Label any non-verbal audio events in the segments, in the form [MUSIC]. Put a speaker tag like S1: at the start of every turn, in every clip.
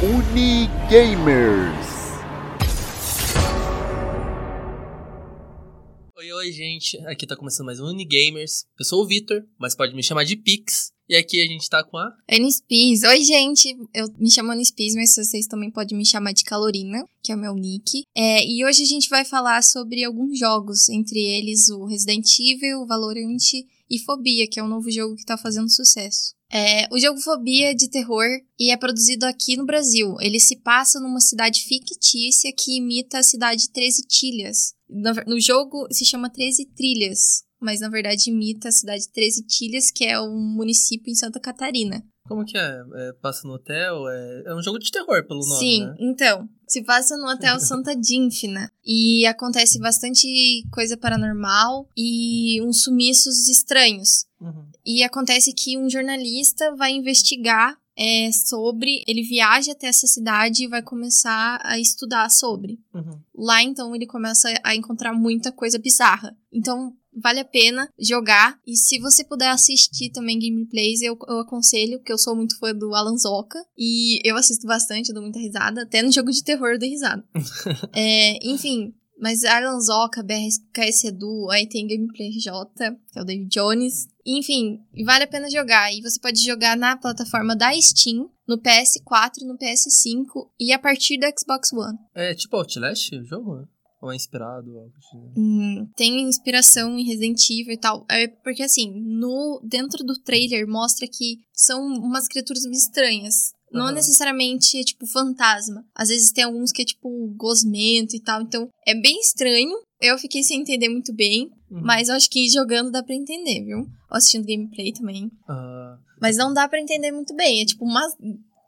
S1: Unigamers.
S2: Oi, oi, gente. Aqui tá começando mais um Unigamers. Eu sou o Vitor, mas pode me chamar de Pix. E aqui a gente tá com a.
S3: Anispis. Oi, gente. Eu me chamo Anispis, mas vocês também podem me chamar de Calorina, que é o meu nick. É, e hoje a gente vai falar sobre alguns jogos, entre eles o Resident Evil, o Valorant e Fobia, que é um novo jogo que tá fazendo sucesso. É, o jogo Fobia é de terror e é produzido aqui no Brasil. Ele se passa numa cidade fictícia que imita a cidade Treze Tilhas. No, jogo se chama Treze Trilhas, mas na verdade imita a cidade Treze Tilhas, que é um município em Santa Catarina.
S2: Como que é? é passa no hotel? É... é um jogo de terror, pelo nome,
S3: Sim,
S2: né?
S3: então. Se passa no Hotel [LAUGHS] Santa Dínfina. E acontece bastante coisa paranormal e uns sumiços estranhos.
S2: Uhum.
S3: E acontece que um jornalista vai investigar é, sobre. Ele viaja até essa cidade e vai começar a estudar sobre.
S2: Uhum.
S3: Lá, então, ele começa a encontrar muita coisa bizarra. Então, vale a pena jogar. E se você puder assistir também gameplays, eu, eu aconselho, porque eu sou muito fã do Alan Zoka. E eu assisto bastante, eu dou muita risada. Até no jogo de terror eu dou risada. [LAUGHS] é, enfim. Mas Alan Zoka, BRKS Edu, aí tem Gameplay J, que é o David Jones. Enfim, vale a pena jogar. E você pode jogar na plataforma da Steam, no PS4, no PS5 e a partir do Xbox One.
S2: É tipo Outlast o jogo? né? Ou é inspirado? Algo assim?
S3: Hum, tem inspiração em Resident Evil e tal. É porque assim, no dentro do trailer mostra que são umas criaturas estranhas. Não
S2: Aham.
S3: necessariamente é tipo fantasma. Às vezes tem alguns que é tipo gosmento e tal. Então é bem estranho. Eu fiquei sem entender muito bem.
S2: Uhum.
S3: Mas eu acho que jogando dá pra entender, viu? Ou assistindo gameplay também.
S2: Ah,
S3: Mas não dá pra entender muito bem. É tipo umas.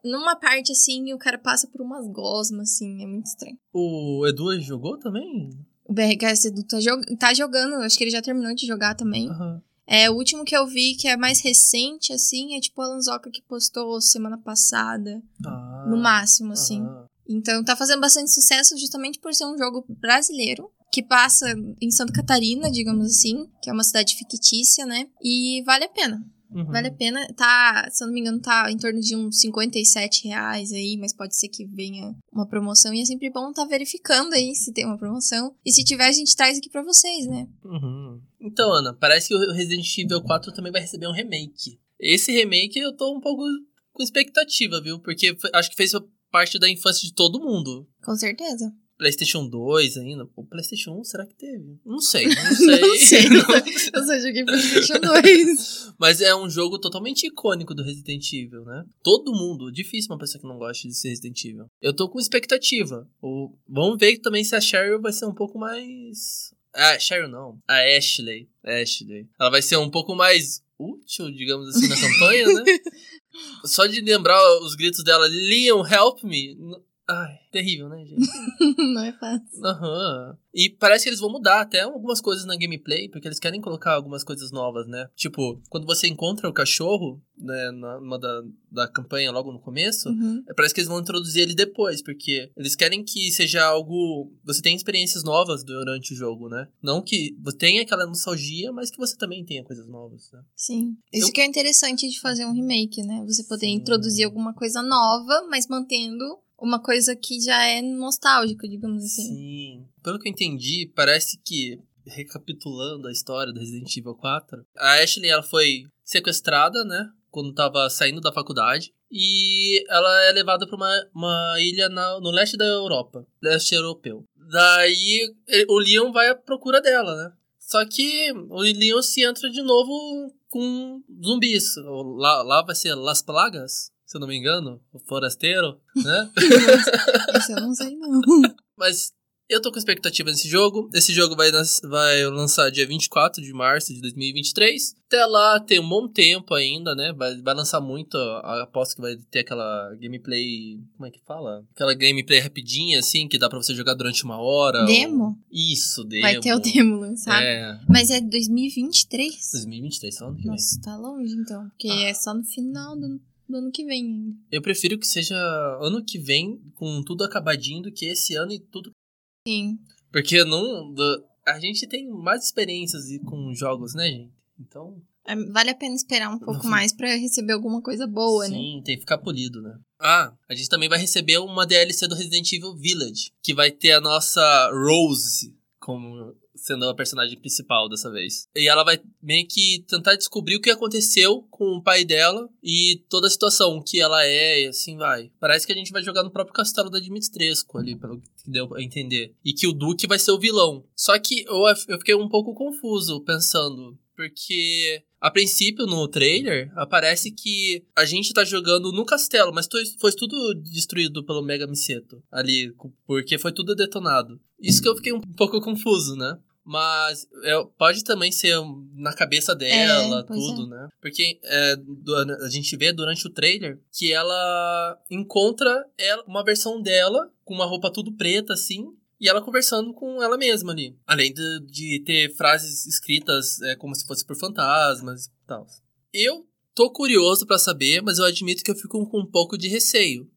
S3: Numa parte assim, o cara passa por umas gosmas, assim. É muito estranho.
S2: o Edu jogou também?
S3: O BRKS Edu tá, jog... tá jogando, acho que ele já terminou de jogar também.
S2: Aham.
S3: É, o último que eu vi, que é mais recente, assim, é tipo o Alanzoca que postou semana passada.
S2: Ah,
S3: no máximo, assim.
S2: aham.
S3: Então tá fazendo bastante sucesso justamente por ser um jogo brasileiro. Que passa em Santa Catarina, digamos assim, que é uma cidade fictícia, né? E vale a pena.
S2: Uhum.
S3: Vale a pena. Tá, se eu não me engano, tá em torno de uns 57 reais aí, mas pode ser que venha uma promoção. E é sempre bom tá verificando aí se tem uma promoção. E se tiver, a gente traz aqui pra vocês, né?
S2: Uhum. Então, Ana, parece que o Resident Evil 4 também vai receber um remake. Esse remake eu tô um pouco com expectativa, viu? Porque acho que fez parte da infância de todo mundo.
S3: Com certeza.
S2: PlayStation 2 ainda. O PlayStation 1, será que teve? [LAUGHS] Não sei, não sei.
S3: Não sei. Eu só joguei PlayStation 2. [LAUGHS]
S2: Mas é um jogo totalmente icônico do Resident Evil, né? Todo mundo, difícil uma pessoa que não goste de ser Resident Evil. Eu tô com expectativa. O, vamos ver também se a Cheryl vai ser um pouco mais. Ah, Cheryl não. A Ashley. Ashley. Ela vai ser um pouco mais útil, digamos assim, na [LAUGHS] campanha, né? Só de lembrar os gritos dela, Leon, help me. Ai, terrível, né, gente? [LAUGHS]
S3: Não é fácil.
S2: Aham. E parece que eles vão mudar até algumas coisas na gameplay, porque eles querem colocar algumas coisas novas, né? Tipo, quando você encontra o cachorro, né, na- numa da, da campanha logo no começo,
S3: Uhum.
S2: parece que eles vão introduzir ele depois, porque eles querem que seja algo. Você tenha experiências novas durante o jogo, né? Não que você tenha aquela nostalgia, mas que você também tenha coisas novas, né?
S3: Sim. Isso
S2: Eu-
S3: que é interessante de fazer um remake, né? Você poder
S2: Sim.
S3: introduzir alguma coisa nova, mas mantendo uma coisa que já é nostálgica, digamos assim.
S2: Sim. Pelo que eu entendi, parece que, recapitulando a história do Resident Evil 4, a Ashley ela foi sequestrada, né? Quando tava saindo da faculdade. E ela é levada pra uma, uma ilha na- no leste da Europa, leste europeu. Daí eh, o Leon vai à procura dela, né? Só que o Leon se entra de novo com zumbis. Lá, lá vai ser Las Plagas, se eu não me engano. O forasteiro, [LAUGHS] né?
S3: Isso eu não sei, não. [LAUGHS]
S2: Mas eu tô com expectativa nesse jogo. Esse jogo vai, vai lançar dia 24 de março de 2023. Até lá tem um bom tempo ainda, né? Vai, vai lançar muito. Aposto que vai ter aquela gameplay. Como é que fala? Aquela gameplay rapidinha, assim, que dá pra você jogar durante uma hora.
S3: Demo?
S2: ou- Isso, demo.
S3: Vai ter o demo lançado.
S2: É.
S3: Mas é 2023?
S2: 2023, só ano que vem.
S3: Nossa, tá longe então. Porque
S2: Ah.
S3: é só no final do, do ano que vem ainda.
S2: Eu prefiro que seja ano que vem, com tudo acabadinho, do que esse ano e tudo
S3: Sim.
S2: Porque não. a gente tem mais experiências com jogos, né, gente? Então,
S3: É, vale a pena esperar um pouco mais para receber alguma coisa boa,
S2: Sim,
S3: né?
S2: Sim, tem que ficar polido, né? Ah, a gente também vai receber uma DLC do Resident Evil Village, que vai ter a nossa Rose como sendo a personagem principal dessa vez. E ela vai meio que tentar descobrir o que aconteceu com o pai dela e toda a situação, que ela é e assim vai. Parece que a gente vai jogar no próprio castelo da Dimitrescu ali, pelo que deu a entender. E que o Duque vai ser o vilão. Só que eu, eu fiquei um pouco confuso pensando, porque a princípio, no trailer, aparece que a gente tá jogando no castelo, mas foi tudo destruído pelo Mega Miseto ali, porque foi tudo detonado. Isso que eu fiquei um pouco confuso, né? Mas é, pode também ser na cabeça dela, é, tudo, é. né? Porque é, a gente vê durante o trailer que ela encontra ela, uma versão dela com uma roupa tudo preta, assim, e ela conversando com ela mesma ali. Além de, de ter frases escritas é, como se fosse por fantasmas e tal. Eu tô curioso para saber, mas eu admito que eu fico com um pouco de receio.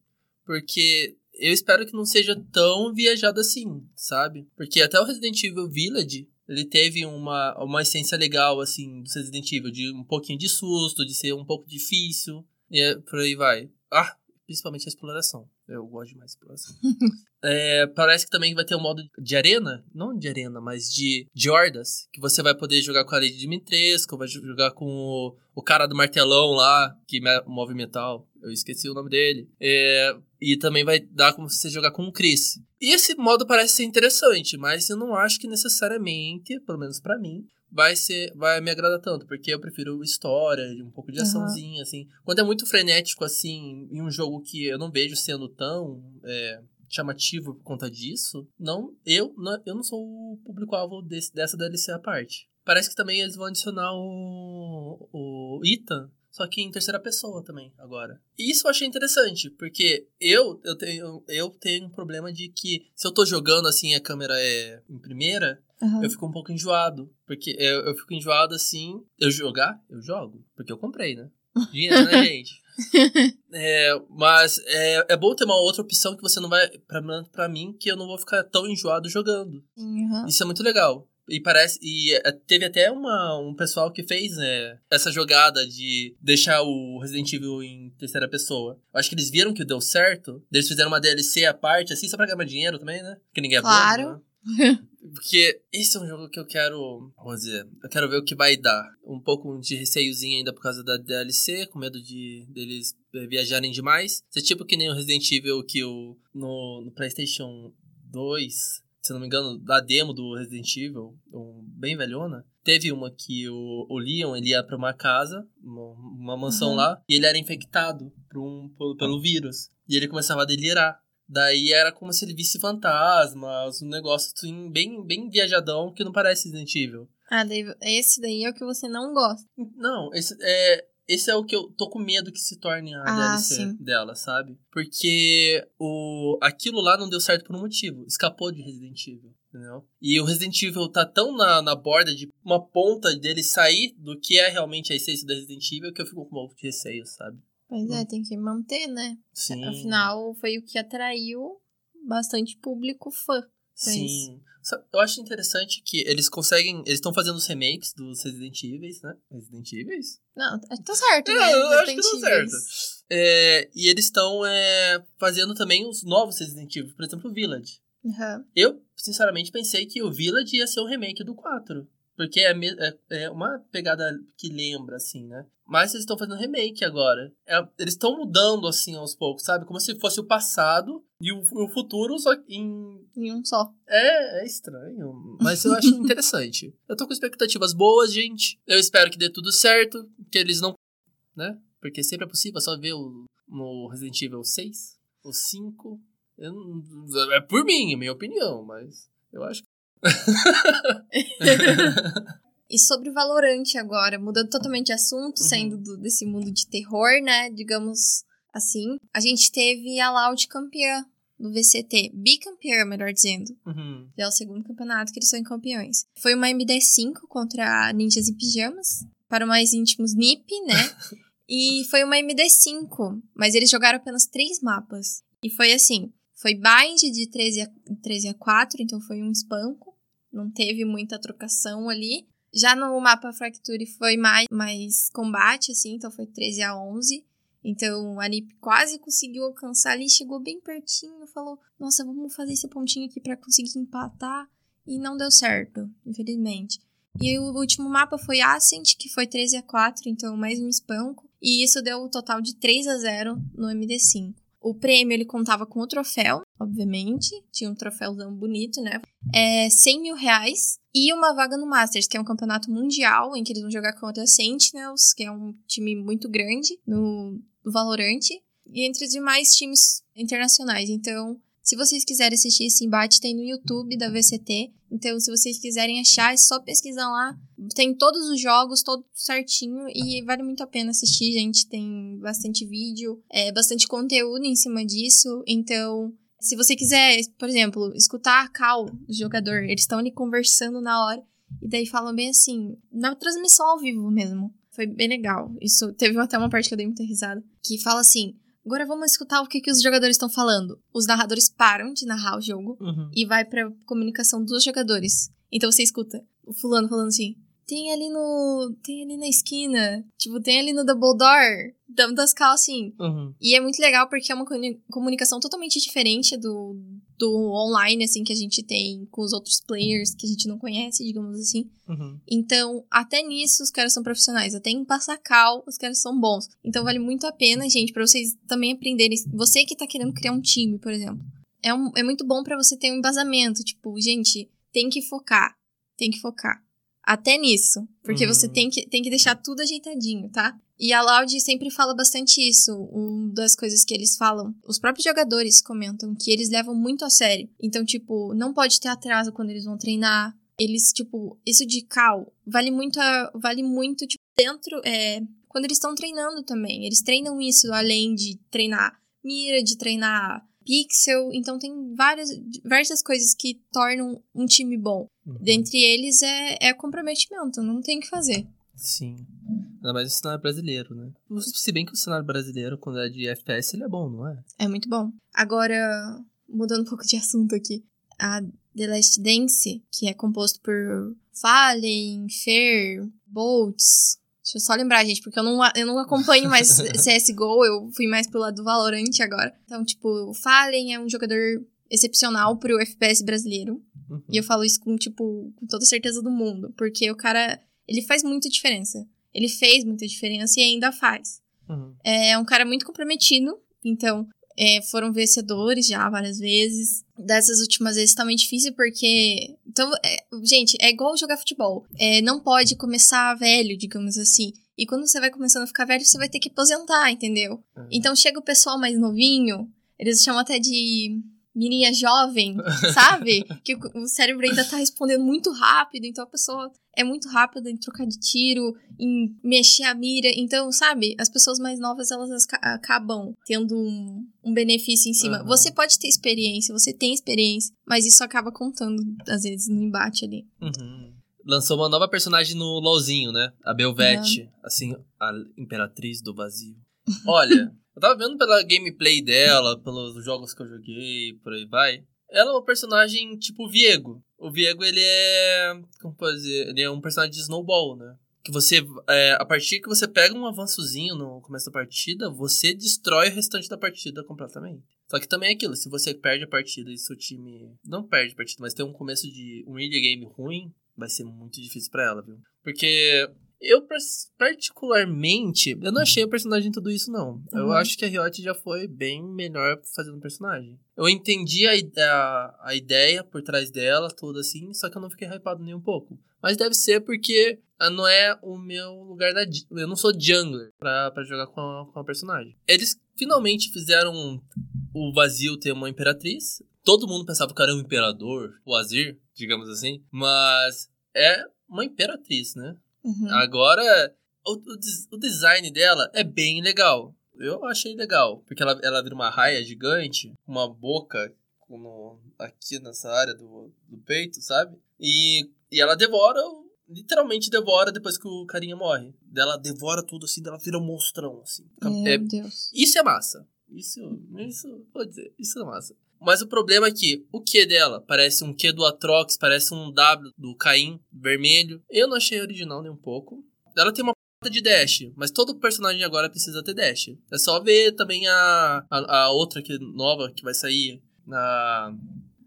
S2: Porque eu espero que não seja tão viajado assim, sabe? Porque até o Resident Evil Village, ele teve uma, uma essência legal, assim, do Resident Evil, de um pouquinho de susto, de ser um pouco difícil, e é, por aí vai. Ah, principalmente a exploração. Eu gosto de mais exploração. [LAUGHS] é, parece que também vai ter um modo de arena, não de arena, mas de, de hordas, que você vai poder jogar com a Lady Dimitrescu, vai jogar com o, o cara do martelão lá, que move metal, eu esqueci o nome dele. É, e também vai dar como você jogar com o Chris. E esse modo parece ser interessante, mas eu não acho que necessariamente, pelo menos para mim, vai ser vai me agradar tanto, porque eu prefiro história, um pouco de açãozinha, uhum. assim. Quando é muito frenético, assim, em um jogo que eu não vejo sendo tão é, chamativo por conta disso, não, eu não, eu não sou o público-alvo dessa DLC à parte. Parece que também eles vão adicionar o, o Ethan só que em terceira pessoa também, agora. E isso eu achei interessante, porque eu, eu, tenho, eu tenho um problema de que se eu tô jogando assim a câmera é em primeira, uhum. eu fico um pouco enjoado. Porque eu, eu fico enjoado assim. Eu jogar? Eu jogo. Porque eu comprei, né? Dinheiro, né, [LAUGHS] gente? é, mas é, é bom ter uma outra opção que você não vai. Pra, pra mim, que eu não vou ficar tão enjoado jogando.
S3: Uhum.
S2: Isso é muito legal. E parece. E é, teve até uma, um pessoal que fez né, essa jogada de deixar o Resident Evil em terceira pessoa. Eu acho que eles viram que deu certo. Eles fizeram uma DLC à parte, assim, só pra ganhar dinheiro também, né? Porque ninguém é
S3: claro.
S2: né? Porque esse é um jogo que eu quero. Vamos dizer, eu quero ver o que vai dar. Um pouco de receiozinho ainda por causa da DLC, com medo de deles eh, viajarem demais. Isso é tipo que nem o Resident Evil que o, no, no PlayStation 2 se não me engano, da demo do Resident Evil, um, bem velhona, teve uma que o, o Leon ele ia pra uma casa, uma, uma mansão uhum. lá, e ele era infectado por um, pelo, pelo vírus. E ele começava a delirar. Daí era como se ele visse fantasmas, um negócio assim, bem, bem viajadão que não parece Resident Evil.
S3: Ah, daí, esse daí é o que você não gosta.
S2: Não, esse é, esse é o que eu tô com medo que se torne a ah, DLC sim. dela, sabe? Porque o aquilo lá não deu certo por um motivo. Escapou de Resident Evil, entendeu? E o Resident Evil tá tão na, na borda de uma ponta dele sair do que é realmente a essência da Resident Evil que eu fico com um pouco de receio, sabe?
S3: Pois é, hum. tem que manter, né?
S2: Sim.
S3: Afinal, foi o que atraiu bastante público fã.
S2: Sim. Isso. Eu acho interessante que eles conseguem. Eles estão fazendo os remakes dos Resident Evil, né? Resident Evil?
S3: Não, tá certo,
S2: né? eu acho que tá certo. É, e eles estão é, fazendo também os novos Resident Evil, por exemplo, o Village.
S3: Uhum.
S2: Eu, sinceramente, pensei que o Village ia ser o remake do 4. Porque é, é, é uma pegada que lembra, assim, né? Mas eles estão fazendo remake agora. É, eles estão mudando, assim, aos poucos, sabe? Como se fosse o passado e o, o futuro só em...
S3: Em um só.
S2: É, é estranho. Mas eu acho [LAUGHS] interessante. Eu tô com expectativas boas, gente. Eu espero que dê tudo certo. Que eles não... Né? Porque sempre é possível só ver o, no Resident Evil 6, o 5... Eu, é por mim, é minha opinião, mas eu acho que [LAUGHS]
S3: e sobre o Valorante agora, mudando totalmente de assunto, uhum. saindo do, desse mundo de terror, né? Digamos assim. A gente teve a Loud campeã no VCT. Bicampeã, melhor dizendo.
S2: Uhum.
S3: É o segundo campeonato que eles são campeões. Foi uma MD5 contra Ninjas e Pijamas. Para mais íntimos, NIP, né? [LAUGHS] e foi uma MD5, mas eles jogaram apenas três mapas. E foi assim: foi bind de 13 a, 13 a 4, então foi um espanco não teve muita trocação ali. Já no mapa Fracture foi mais, mais combate, assim, então foi 13 a 11. Então a Nip quase conseguiu alcançar ali, chegou bem pertinho, falou: Nossa, vamos fazer esse pontinho aqui para conseguir empatar. E não deu certo, infelizmente. E o último mapa foi Ascent, que foi 13 a 4, então mais um espanco. E isso deu um total de 3 a 0 no MD5. O prêmio ele contava com o troféu, obviamente. Tinha um troféuzão bonito, né? É 100 mil reais. E uma vaga no Masters, que é um campeonato mundial, em que eles vão jogar contra Sentinels, que é um time muito grande no, no Valorant. E entre os demais times internacionais. Então, se vocês quiserem assistir esse embate, tem no YouTube da VCT. Então, se vocês quiserem achar, é só pesquisar lá. Tem todos os jogos, todo certinho. E vale muito a pena assistir, gente. Tem bastante vídeo, é, bastante conteúdo em cima disso. Então, se você quiser, por exemplo, escutar a call do jogador, eles estão ali conversando na hora. E daí falam bem assim, na transmissão ao vivo mesmo. Foi bem legal. Isso teve até uma parte que eu dei muita risada. Que fala assim: Agora vamos escutar o que, que os jogadores estão falando. Os narradores param de narrar o jogo
S2: Uhum.
S3: e vai pra comunicação dos jogadores. Então você escuta o fulano falando assim: tem ali no. Tem ali na esquina. Tipo, tem ali no double door. Dando das calças assim.
S2: Uhum.
S3: E é muito legal porque é uma comuni- comunicação totalmente diferente do, do online, assim, que a gente tem com os outros players que a gente não conhece, digamos assim.
S2: Uhum.
S3: Então, até nisso os caras são profissionais. Até em passar cal, os caras são bons. Então, vale muito a pena, gente, pra vocês também aprenderem. Você que tá querendo criar um time, por exemplo. É, um, é muito bom pra você ter um embasamento. Tipo, gente, tem que focar. Tem que focar. Até nisso. Porque
S2: Uhum.
S3: você tem que, tem que deixar tudo ajeitadinho, tá? E a Loud sempre fala bastante isso. Uma das coisas que eles falam, os próprios jogadores comentam que eles levam muito a sério. Então, tipo, não pode ter atraso quando eles vão treinar. Eles, tipo, isso de cal vale muito, a- vale muito, tipo, dentro, é, quando eles estão treinando também. Eles treinam isso além de treinar mira, de treinar pixel. Então, tem várias, diversas coisas que tornam um time bom.
S2: Uhum.
S3: Dentre eles é, é comprometimento, não tem o que fazer.
S2: Sim. Ainda mais no cenário brasileiro, né? Se bem que o cenário brasileiro, quando é de FPS, ele é bom, não é?
S3: É muito bom. Agora, mudando um pouco de assunto aqui. A The Last Dance, que é composto por Fallen, Fer, Boltz. Deixa eu só lembrar, gente, porque eu não, eu não acompanho mais [LAUGHS] CSGO, eu fui mais pro lado do Valorant agora. Então, tipo, o Fallen é um jogador excepcional pro FPS brasileiro.
S2: Uhum.
S3: E eu falo isso com, tipo, com toda certeza do mundo. Porque o cara, ele faz muita diferença. Ele fez muita diferença e ainda faz.
S2: Uhum.
S3: É um cara muito comprometido, então é, foram vencedores já várias vezes. Dessas últimas vezes tá muito difícil porque. Então, é, gente, é igual jogar futebol. É, não pode começar velho, digamos assim. E quando você vai começando a ficar velho, você vai ter que aposentar, entendeu?
S2: Uhum.
S3: Então chega o pessoal mais novinho, eles chamam até de mirinha jovem, sabe? [LAUGHS] que o o cérebro ainda tá respondendo muito rápido, então a pessoa é muito rápida em trocar de tiro, em mexer a mira. Então, sabe, as pessoas mais novas elas aca- acabam tendo um, um benefício em cima.
S2: Aham.
S3: Você pode ter experiência, você tem experiência, mas isso acaba contando, às vezes, no embate ali.
S2: Uhum. Lançou uma nova personagem no LoLzinho, né? A Belvete, assim, a Imperatriz do Vazio. Olha, [LAUGHS] eu tava vendo pela gameplay dela, pelos jogos que eu joguei, por aí vai. Ela é uma personagem tipo Viego. O Viego, ele é. Como dizer? Ele é um personagem de snowball, né? Que você. é, a partir que você pega um avançozinho no começo da partida, você destrói o restante da partida completamente. Só que também é aquilo, se você perde a partida e seu time. Não perde a partida, mas tem um começo de um early game ruim, vai ser muito difícil pra ela, viu? Porque eu, particularmente, eu não achei o personagem tudo isso, não. Eu
S3: Uhum.
S2: acho que a Riot já foi bem melhor fazendo personagem. Eu entendi a, a, a ideia por trás dela, tudo assim, só que eu não fiquei hypado nem um pouco. Mas deve ser porque ah, não é o meu lugar da. Eu não sou jungler pra, pra jogar com a, com a personagem. Eles finalmente fizeram o vazio ter uma imperatriz. Todo mundo pensava que era um imperador, o Azir, digamos assim. Mas é uma imperatriz, né?
S3: Uhum.
S2: Agora, o, o o design dela é bem legal. Eu achei legal. Porque ela, ela vira uma raia gigante, uma boca no- aqui nessa área do, do peito, sabe? E, e ela devora, literalmente devora depois que o carinha morre. Ela devora tudo assim, ela vira um monstrão, assim. É-
S3: Meu Deus.
S2: isso é massa. Isso, isso, vou dizer, isso é massa. Mas o problema é que o Q dela parece um Q do Atrox, parece um W do Caim vermelho. Eu não achei original nem um pouco. Ela tem uma de dash, mas todo personagem agora precisa ter dash. É só ver também a, a, a outra que nova que vai sair. Na,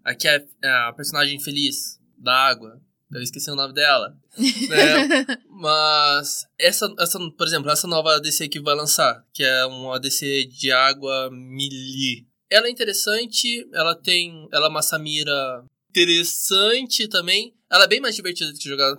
S2: aqui é a personagem feliz da água. Eu esqueci o nome dela. né? [LAUGHS] Mas essa, essa, por exemplo, essa nova ADC que vai lançar, que é uma ADC de água melee. Ela é interessante, ela tem. Ela é uma Samira interessante também. Ela é bem mais divertida de jogar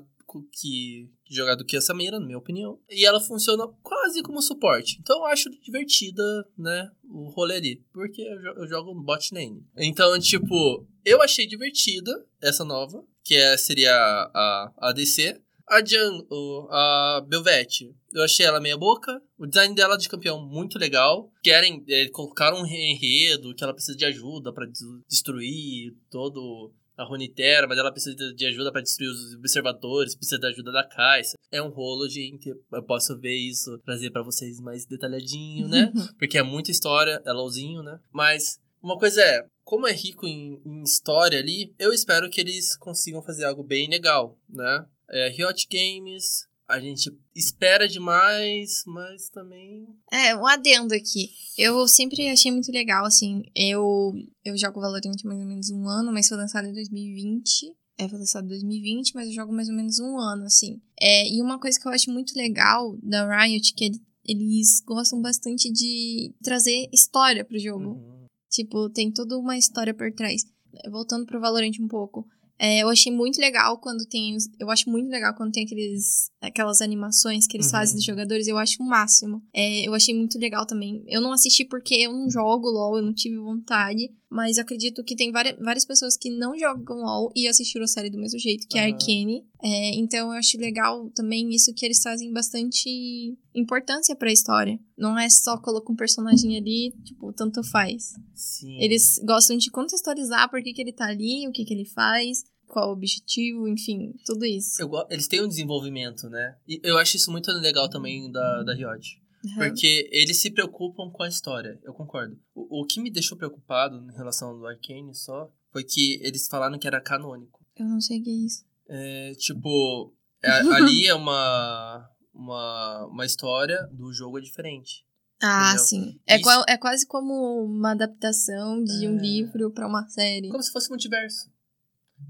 S2: que, jogar do que a Samira, na minha opinião. E ela funciona quase como suporte. Então eu acho divertida, né, o rolê ali. Porque eu, jogo bot lane. Então, tipo, eu achei divertida essa nova, que é, seria a, a ADC. A Jan, a Belvete, eu achei ela meia boca. O design dela de campeão muito legal. Querem é, colocar um enredo que ela precisa de ajuda para destruir todo a Runeterra, mas ela precisa de ajuda para destruir os observadores, precisa da ajuda da Caixa. É um rolo, gente. Eu posso ver isso, trazer para vocês mais detalhadinho, né? Porque é muita história, é LOLzinho, né? Mas uma coisa é, como é rico em, em, história ali, eu espero que eles consigam fazer algo bem legal, né? É, Riot Games, a gente espera demais, mas também.
S3: É, um adendo aqui. Eu sempre achei muito legal, assim. Eu, eu jogo Valorant mais ou menos um ano, mas foi lançado em 2020. É, foi lançado em 2020, mas eu jogo mais ou menos um ano, assim. É, e uma coisa que eu acho muito legal da Riot, que eles gostam bastante de trazer história pro jogo. Uhum. Tipo, tem toda uma história por trás. Voltando pro Valorant um pouco. É, eu achei muito legal quando tem. Eu acho muito legal quando tem aqueles, aquelas animações que eles uhum. fazem dos jogadores. Eu acho o máximo. É, eu achei muito legal também. Eu não assisti porque eu não jogo LOL, eu não tive vontade. Mas acredito que tem várias, várias pessoas que não jogam LOL e assistiram a série do mesmo jeito, que uhum. é Arcane. É, então eu acho legal também isso que eles trazem bastante importância pra história. Não é só colocar um personagem ali, tipo, tanto faz.
S2: Sim.
S3: Eles gostam de contextualizar por que, que ele tá ali, o que, que ele faz qual o objetivo, enfim, tudo isso.
S2: Eu, eles têm um desenvolvimento, né? E eu acho isso muito legal também da, da Riot. Uhum. Porque eles se preocupam com a história, eu concordo. O, o que me deixou preocupado em relação ao Arcane só foi que eles falaram que era canônico.
S3: Eu não sei o que é isso.
S2: É, tipo, é, [LAUGHS] ali é uma, uma, uma história do jogo é diferente.
S3: Ah, entendeu? sim. É, Isso... é quase como uma adaptação de é... um livro para uma série.
S2: Como se fosse multiverso.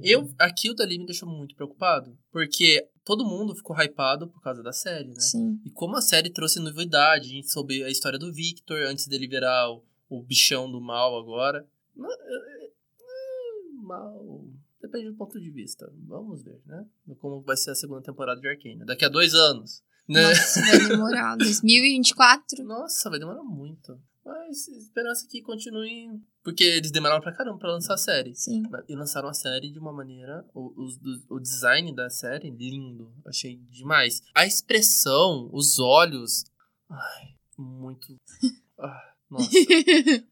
S2: Eu, aquilo dali me deixou muito preocupado, porque todo mundo ficou hypado por causa da série, né?
S3: Sim.
S2: E como a série trouxe novidade, a gente soube a história do Victor antes dele virar o, o bichão do mal agora. Mal. Depende do ponto de vista. Vamos ver, né? Como vai ser a segunda temporada de Arcane. Daqui a dois anos. Né?
S3: Nossa, vai demorar. [LAUGHS] 2024.
S2: Nossa, vai demorar muito. Mas esperança que continue. Porque eles demoraram pra caramba pra lançar a série.
S3: Sim.
S2: E lançaram a série de uma maneira. O, o, o design da série, lindo. Achei demais. A expressão, os olhos. Ai, muito. [LAUGHS] Ah, nossa.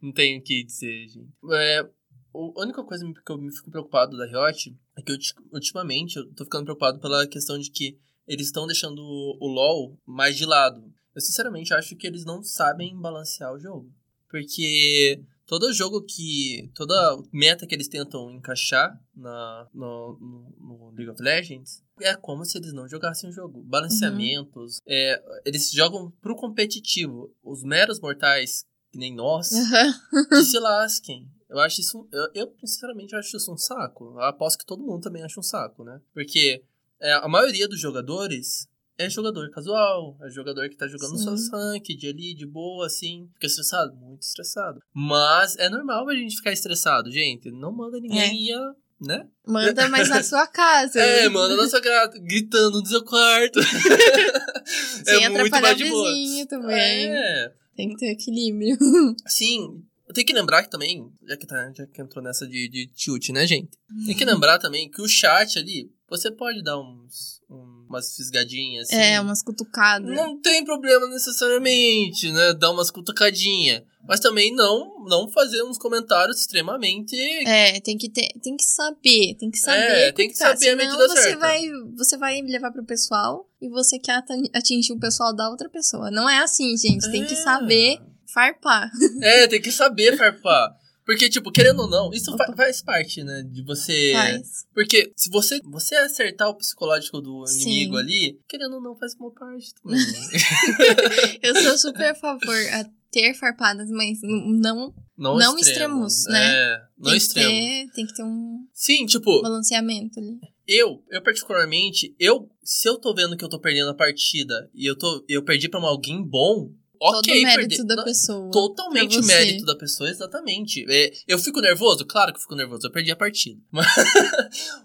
S2: não tenho o que dizer, gente. É, a única coisa que eu me fico preocupado da Riot é que ultimamente eu tô ficando preocupado pela questão de que eles estão deixando o LoL mais de lado. Eu sinceramente acho que eles não sabem balancear o jogo. Porque todo jogo que. toda meta que eles tentam encaixar na, no, no, no League of Legends é como se eles não jogassem o jogo. Balanceamentos. Uhum. É, eles jogam pro competitivo. Os meros mortais, que nem nós, uhum. que se [LAUGHS] lasquem. Eu acho isso. Eu, eu, sinceramente, acho isso um saco. Eu aposto que todo mundo também acha um saco, né? Porque é, a maioria dos jogadores é jogador casual, é jogador que tá jogando Sim. seu ranked ali, de boa, assim. Fica estressado? Muito estressado. Mas é normal a gente ficar estressado, gente. Não manda ninguém é. ir, né?
S3: Manda [LAUGHS] mais na sua casa.
S2: É, manda na sua casa, gritando no seu quarto. [LAUGHS]
S3: Sem é muito mais de boa. também. É. Tem que ter equilíbrio. [LAUGHS]
S2: Sim, tenho que lembrar que também, já que, tá, já que entrou nessa de, de tilt, né, gente? Tem que lembrar também que o chat ali, você pode dar uns, umas fisgadinhas. Assim.
S3: É, umas cutucadas.
S2: Não tem problema necessariamente, né? Dar umas cutucadinhas. Mas também não não fazer uns comentários extremamente.
S3: É, tem que ter, tem que saber, tem que saber. É,
S2: tem que saber a medida
S3: você
S2: certa.
S3: vai você vai levar pro pessoal e você quer atingir o pessoal da outra pessoa. Não é assim, gente. Tem é. que saber farpar.
S2: É, tem que saber farpar. [LAUGHS] Porque, tipo, querendo ou não, isso fa faz parte, né? De você.
S3: Faz.
S2: Porque se você, você acertar o psicológico do inimigo
S3: Sim.
S2: ali, querendo ou não, faz uma parte também. [LAUGHS]
S3: Eu sou super a favor a ter farpadas, mas não
S2: não,
S3: Não
S2: extremos,
S3: extremos, né?
S2: É, não
S3: tem que
S2: extremos.
S3: ter, tem que ter um
S2: Sim, tipo,
S3: balanceamento ali.
S2: eu, eu particularmente, eu, se eu tô vendo que eu tô perdendo a partida e eu tô, eu perdi pra um alguém bom,
S3: Todo
S2: ok,
S3: o mérito
S2: perder.
S3: da pessoa.
S2: Totalmente mérito da pessoa, exatamente. É, eu fico nervoso? Claro que eu fico nervoso, eu perdi a partida. [LAUGHS] Mas,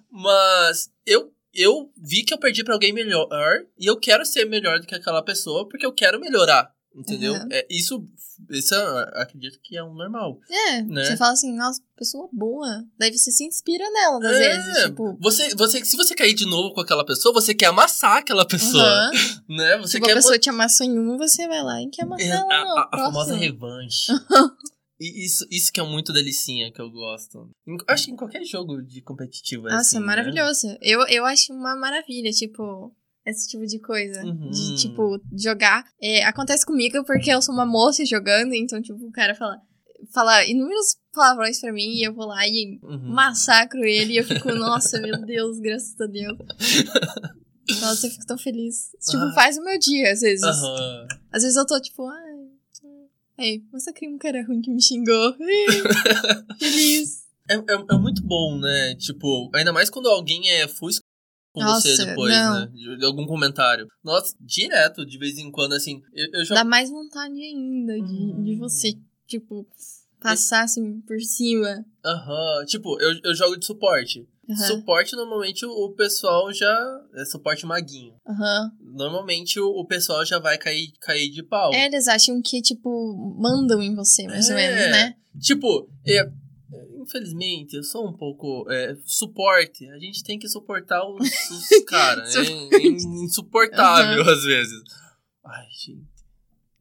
S2: mas eu, eu vi que eu perdi pra alguém melhor e eu quero ser melhor do que aquela pessoa porque eu quero melhorar. Entendeu?
S3: Uhum.
S2: É, isso, isso eu acredito que é um normal.
S3: É,
S2: né?
S3: você fala assim, nossa, pessoa boa. Daí você se inspira nela, às
S2: É,
S3: vezes. Tipo,
S2: Você, você, se você cair de novo com aquela pessoa, você quer amassar aquela pessoa.
S3: aham. [LAUGHS]
S2: Né? Você
S3: tipo,
S2: quer
S3: a pessoa te amassou em um, você vai lá e quer amassar
S2: É,
S3: ela
S2: a,
S3: não.
S2: a- a famosa revanche. [LAUGHS] Isso, isso que é muito delicinha que eu gosto. Acho que em qualquer jogo de competitivo é
S3: Nossa,
S2: assim,
S3: é
S2: né?
S3: maravilhoso. Eu, eu acho uma maravilha, tipo, esse tipo de coisa.
S2: Uhum.
S3: De, tipo, jogar. É, acontece comigo porque eu sou uma moça jogando, então, tipo, o cara fala, fala inúmeros palavrões pra mim e eu vou lá e
S2: Uhum.
S3: massacro ele e eu fico, nossa, meu Deus, graças a Deus. Nossa, eu fico tão feliz. Tipo,
S2: Ah.
S3: faz o meu dia, às vezes.
S2: Aham.
S3: Às vezes eu tô tipo, ai. Ei, massacrei um cara ruim que me xingou. Feliz. [LAUGHS]
S2: É, é, é muito bom, né? Tipo, ainda mais quando alguém é fusca com você
S3: Nossa,
S2: depois,
S3: não.
S2: né? De, algum comentário. Nossa, direto, de vez em quando, assim. Eu, eu jogo.
S3: Dá mais vontade ainda de,
S2: Hum.
S3: de você, tipo, passar assim por cima.
S2: Aham. Tipo, eu, eu jogo de suporte.
S3: Aham.
S2: Suporte, normalmente, o, o pessoal já. É suporte maguinho.
S3: Aham.
S2: Normalmente o, o pessoal já vai cair, cair de pau.
S3: É, eles acham que, tipo, mandam em você, mais ou
S2: É.
S3: menos, né?
S2: Tipo, é, infelizmente, eu sou um pouco. é, suporte. A gente tem que suportar os, os [LAUGHS] caras. É, insuportável às vezes. Ai, gente.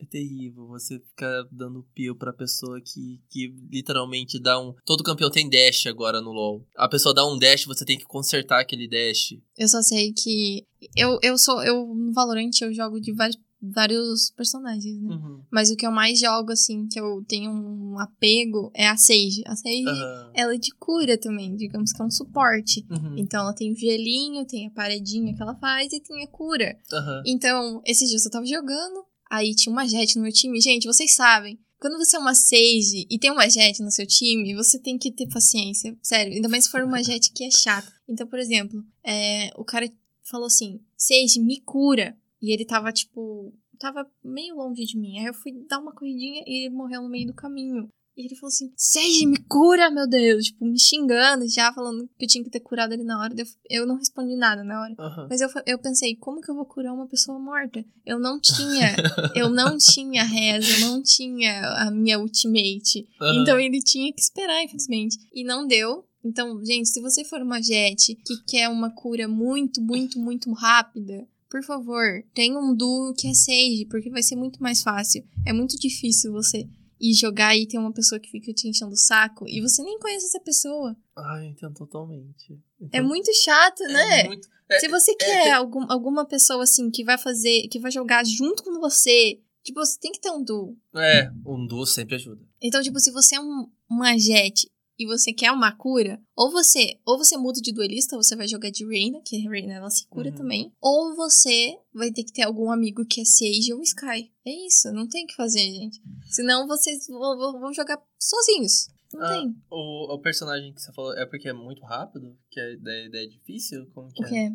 S2: É terrível você ficar dando pio pra pessoa que, que literalmente dá um. Todo campeão tem dash agora no LoL. A pessoa dá um dash, você tem que consertar aquele dash.
S3: Eu só sei que. Eu, eu sou. Eu, no Valorant, eu jogo de vários, vários personagens, né?
S2: Uhum.
S3: Mas o que eu mais jogo, assim, que eu tenho um apego é a Sage. A Sage,
S2: Aham.
S3: ela é de cura também, digamos que é um suporte.
S2: Uhum.
S3: Então ela tem o gelinho, tem a paredinha que ela faz e tem a cura. Então, esses dias eu tava jogando, aí tinha uma Jet no meu time. Gente, vocês sabem, quando você é uma Sage e tem uma Jet no seu time, você tem que ter paciência. Sério, ainda mais se for uma Jet que é chata. Então, por exemplo, é, o cara falou assim: Sage, me cura. E ele tava, tipo, tava meio longe de mim. Aí eu fui dar uma corridinha e ele morreu no meio do caminho. E ele falou assim: Sage, me cura, meu Deus. Tipo, me xingando já, falando que eu tinha que ter curado ele na hora. Eu não respondi nada na hora.
S2: Aham.
S3: Mas eu, eu pensei, como que eu vou curar uma pessoa morta? Eu não [LAUGHS] tinha, eu não tinha reza, eu não tinha a minha ultimate.
S2: Aham.
S3: Então ele tinha que esperar, infelizmente. E não deu. Então, gente, se você for uma jet que quer uma cura muito, muito, muito rápida, por favor, tenha um duo que é Sage, porque vai ser muito mais fácil. É muito difícil você ir jogar e ter uma pessoa que fica te enchendo o saco e você nem conhece essa pessoa.
S2: Ai, entendo totalmente.
S3: É
S2: Entendo-
S3: muito chato, né?
S2: É muito. é-
S3: Se você quer
S2: tem-
S3: algum, alguma pessoa assim que vai fazer, que vai jogar junto com você, tipo, você tem que ter um duo.
S2: É, um duo sempre ajuda.
S3: Então, tipo, se você é um, uma jet e você quer uma cura, ou você, ou você muda de duelista, você vai jogar de Reina, que Reina ela se cura
S2: Uhum.
S3: também, ou você vai ter que ter algum amigo que é Sage ou Sky. É isso, não tem o que fazer, gente. Senão vocês vão, jogar sozinhos. Não
S2: Ah,
S3: tem.
S2: O, o personagem que você falou é porque é muito rápido? Que a ideia, a ideia é difícil? Como que
S3: O quê?
S2: é?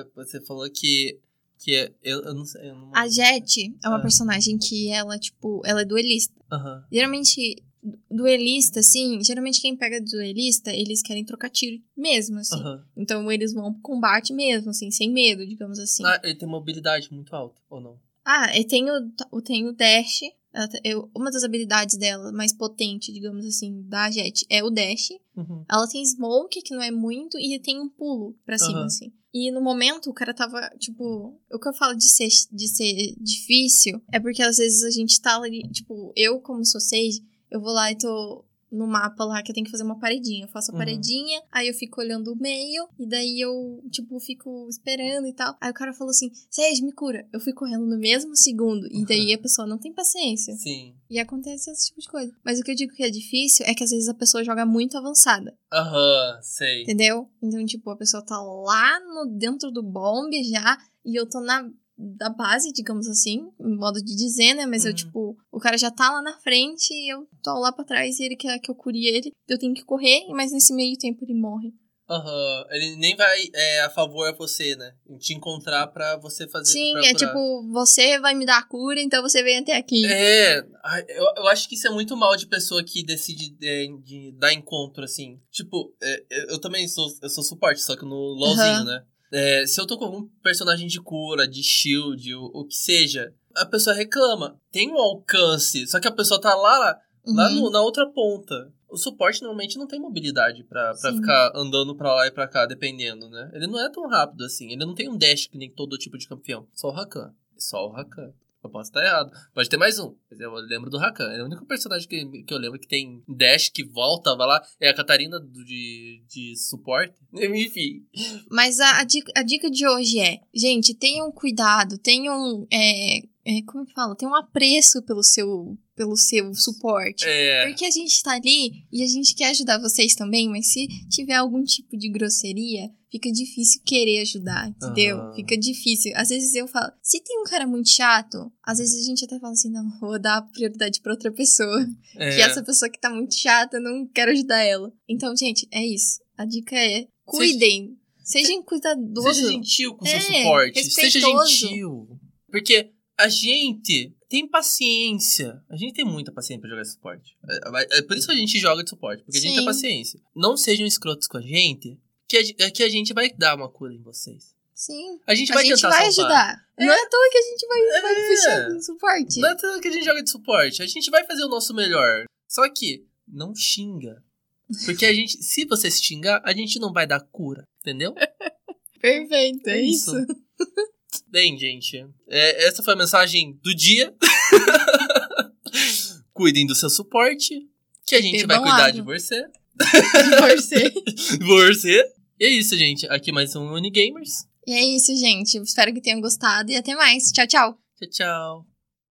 S2: É, Você falou que. que é, eu, eu não sei. Eu não...
S3: A Jet é uma
S2: Ah.
S3: personagem que ela, tipo, ela é duelista.
S2: Aham.
S3: Geralmente, duelista, assim, geralmente quem pega duelista, eles querem trocar tiro mesmo, assim.
S2: Aham.
S3: Então eles vão pro combate mesmo, assim, sem medo, digamos assim.
S2: Ah, ele tem mobilidade muito alta, ou não?
S3: Ah, eu tenho, eu tenho Dash. eu- uma das habilidades dela, mais potente, digamos assim, da Jet, é o Dash.
S2: Uhum.
S3: Ela tem Smoke, que não é muito, e tem um pulo pra cima,
S2: Aham.
S3: assim. E no momento o cara tava, tipo. O que eu falo de ser, de ser difícil é porque às vezes a gente tá ali, tipo, eu, como sou Sage, eu vou lá e tô no mapa lá que eu tenho que fazer uma paredinha. Eu faço a
S2: Uhum.
S3: paredinha, aí eu fico olhando o meio, e daí eu, tipo, fico esperando e tal. Aí o cara falou assim: Sérgio, me cura. Eu fui correndo no mesmo segundo. E daí a pessoa não tem paciência.
S2: Sim.
S3: E acontece esse tipo de coisa. Mas o que eu digo que é difícil é que às vezes a pessoa joga muito avançada.
S2: Aham, sei.
S3: Entendeu? Então, tipo, a pessoa tá lá no dentro do bombe já, e eu tô na da base, digamos assim, modo de dizer, né? Mas eu,
S2: Uhum.
S3: tipo, o cara já tá lá na frente e eu tô lá pra trás e ele quer que eu cure ele. Eu tenho que correr, mas nesse meio tempo ele morre.
S2: Aham. Ele nem vai é, a favor a você, né? Em te encontrar pra você fazer.
S3: Sim, é tipo, você vai me dar a cura, então você vem até aqui.
S2: É, eu, eu acho que isso é muito mal de pessoa que decide é, de dar encontro, assim. Tipo, é, eu, eu também sou, eu sou suporte, só que no LOLzinho,
S3: Aham.
S2: né? É, se eu tô com algum personagem de cura, de shield, o, o que seja, a pessoa reclama. Tem um alcance, só que a pessoa tá lá, lá
S3: Uhum.
S2: no- na outra ponta. O suporte normalmente não tem mobilidade
S3: Sim.
S2: ficar andando pra lá e pra cá, dependendo, né? Ele não é tão rápido assim. Ele não tem um dash que nem todo tipo de campeão. Só o Rakan. Só o Rakan. Eu posso estar errado. Pode ter mais um. Mas eu lembro do Rakan. É o único personagem que, que eu lembro que tem dash que volta, vai lá. É a Catarina do- de, de suporte. [LAUGHS] Enfim.
S3: Mas a, a dica, a dica de hoje é, gente, tenham cuidado, tenham. É, é, como eu falo? Tenham apreço pelo seu, pelo seu suporte.
S2: É.
S3: Porque a gente tá ali e a gente quer ajudar vocês também, mas se tiver algum tipo de grosseria, fica difícil querer ajudar, entendeu?
S2: Aham.
S3: Fica difícil. Às vezes eu falo, se tem um cara muito chato, às vezes a gente até fala assim, não, vou dar prioridade pra outra pessoa. [LAUGHS]
S2: é.
S3: Que essa pessoa que tá muito chata, eu não quero ajudar ela. Então, gente, é isso. A dica é, cuidem. Sejam cuidadosos.
S2: Seja gentil com o
S3: É,
S2: seu suporte. Seja
S3: respeitoso.
S2: gentil. Porque a gente tem paciência. A gente tem muita paciência pra jogar suporte. É, é por isso que a gente joga de suporte. Porque a gente
S3: Sim.
S2: tem paciência. Não sejam escrotos com a gente. Que a, ge- que a gente vai dar uma cura em vocês.
S3: Sim.
S2: A gente
S3: A
S2: vai
S3: gente
S2: tentar
S3: vai
S2: salvar.
S3: ajudar. Não é à toa que a gente vai, vai
S2: É.
S3: puxar no suporte.
S2: Não é tanto que a gente joga de suporte. A gente vai fazer o nosso melhor. Só que não xinga. Porque a gente, se você se xingar, a gente não vai dar cura. Entendeu? [LAUGHS]
S3: Perfeito, é,
S2: É
S3: isso.
S2: isso. [LAUGHS] Bem, gente, é, essa foi a mensagem do dia. [LAUGHS] Cuidem do seu suporte, que a gente
S3: Bebam
S2: vai cuidar
S3: água.
S2: de você.
S3: Torcer. [LAUGHS]
S2: Você. E é isso, gente. Aqui mais um Unigamers.
S3: E é isso, gente. Espero que tenham gostado e até mais. Tchau, tchau.
S2: Tchau, tchau.